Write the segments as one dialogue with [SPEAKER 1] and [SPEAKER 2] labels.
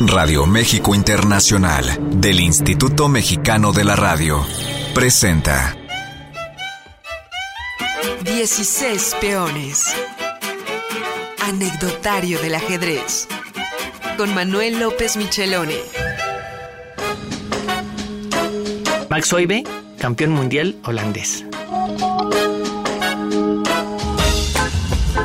[SPEAKER 1] Radio México Internacional del Instituto Mexicano de la Radio presenta
[SPEAKER 2] 16 peones. Anecdotario del ajedrez. Con Manuel López Michelone.
[SPEAKER 3] Max Oibe, campeón mundial holandés.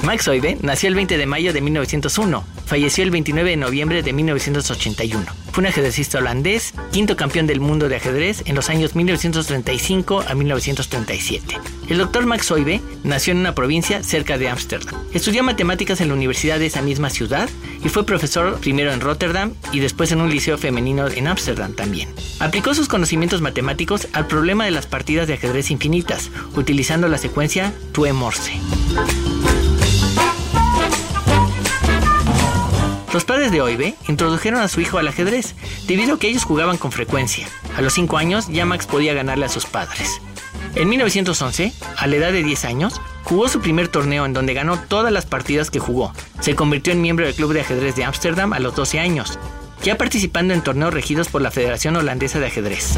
[SPEAKER 3] Max Oibe nació el 20 de mayo de 1901 falleció el 29 de noviembre de 1981. Fue un ajedrecista holandés, quinto campeón del mundo de ajedrez en los años 1935 a 1937. El doctor Max Oibe nació en una provincia cerca de Ámsterdam. Estudió matemáticas en la universidad de esa misma ciudad y fue profesor primero en Rotterdam y después en un liceo femenino en Ámsterdam también. Aplicó sus conocimientos matemáticos al problema de las partidas de ajedrez infinitas, utilizando la secuencia Tue Morse. Los padres de Oibe introdujeron a su hijo al ajedrez, debido a que ellos jugaban con frecuencia. A los 5 años ya Max podía ganarle a sus padres. En 1911, a la edad de 10 años, jugó su primer torneo en donde ganó todas las partidas que jugó. Se convirtió en miembro del Club de Ajedrez de Ámsterdam a los 12 años, ya participando en torneos regidos por la Federación Holandesa de Ajedrez.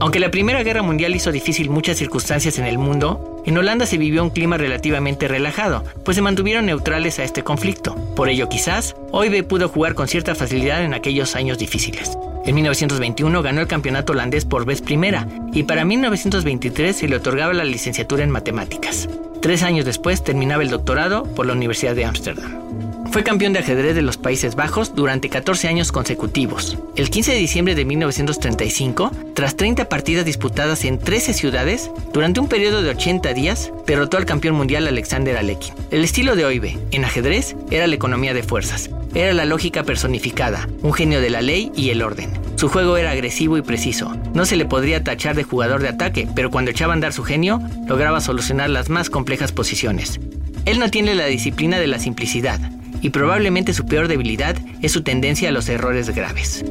[SPEAKER 3] Aunque la Primera Guerra Mundial hizo difícil muchas circunstancias en el mundo, en Holanda se vivió un clima relativamente relajado, pues se mantuvieron neutrales a este conflicto. Por ello quizás, Oibe pudo jugar con cierta facilidad en aquellos años difíciles. En 1921 ganó el campeonato holandés por vez primera y para 1923 se le otorgaba la licenciatura en matemáticas. Tres años después terminaba el doctorado por la Universidad de Ámsterdam. Fue campeón de ajedrez de los Países Bajos durante 14 años consecutivos. El 15 de diciembre de 1935, tras 30 partidas disputadas en 13 ciudades, durante un periodo de 80 días, derrotó al campeón mundial Alexander Alekhine. El estilo de Oibe en ajedrez era la economía de fuerzas. Era la lógica personificada, un genio de la ley y el orden. Su juego era agresivo y preciso. No se le podría tachar de jugador de ataque, pero cuando echaba a andar su genio, lograba solucionar las más complejas posiciones. Él no tiene la disciplina de la simplicidad, y probablemente su peor debilidad es su tendencia a los errores graves.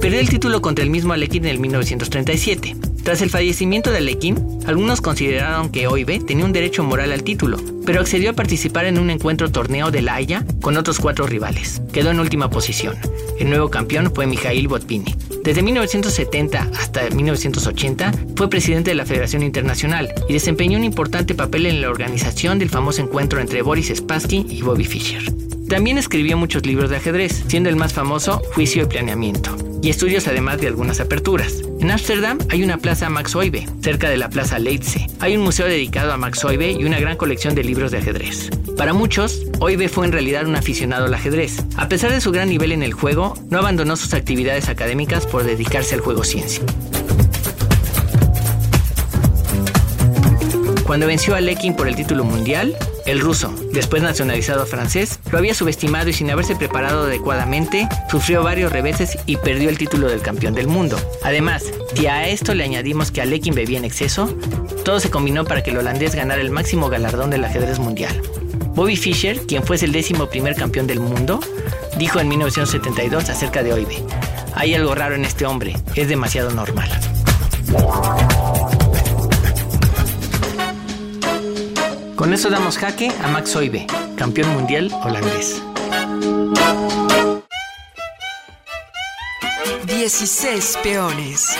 [SPEAKER 3] Perdió el título contra el mismo Alekhine en el 1937. Tras el fallecimiento de Alekhine, algunos consideraron que Oibe tenía un derecho moral al título, pero accedió a participar en un encuentro torneo de La Haya con otros cuatro rivales. Quedó en última posición. El nuevo campeón fue Mikhail Botvinnik. Desde 1970 hasta 1980 fue presidente de la Federación Internacional y desempeñó un importante papel en la organización del famoso encuentro entre Boris Spassky y Bobby Fischer. También escribió muchos libros de ajedrez, siendo el más famoso Juicio y Planeamiento, y estudios además de algunas aperturas. En Ámsterdam hay una plaza Max Oibe, cerca de la plaza Leitze. Hay un museo dedicado a Max Oibe y una gran colección de libros de ajedrez. Para muchos, Oibe fue en realidad un aficionado al ajedrez. A pesar de su gran nivel en el juego, no abandonó sus actividades académicas por dedicarse al juego ciencia. Cuando venció a Lekin por el título mundial, el ruso, después nacionalizado francés, lo había subestimado y sin haberse preparado adecuadamente, sufrió varios reveses y perdió el título del campeón del mundo. Además, si a esto le añadimos que Alekin bebía en exceso, todo se combinó para que el holandés ganara el máximo galardón del ajedrez mundial. Bobby Fischer, quien fuese el décimo primer campeón del mundo, dijo en 1972 acerca de Oibe, hay algo raro en este hombre, es demasiado normal. Con eso damos jaque a Max Oibe, campeón mundial holandés.
[SPEAKER 2] 16 peones.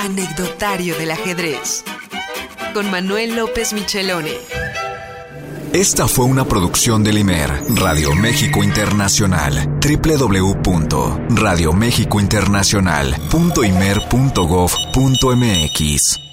[SPEAKER 2] Anecdotario del ajedrez. Con Manuel López Michelone.
[SPEAKER 1] Esta fue una producción del IMER, Radio México Internacional, www.radiomexicointernacional.imer.gov.mx.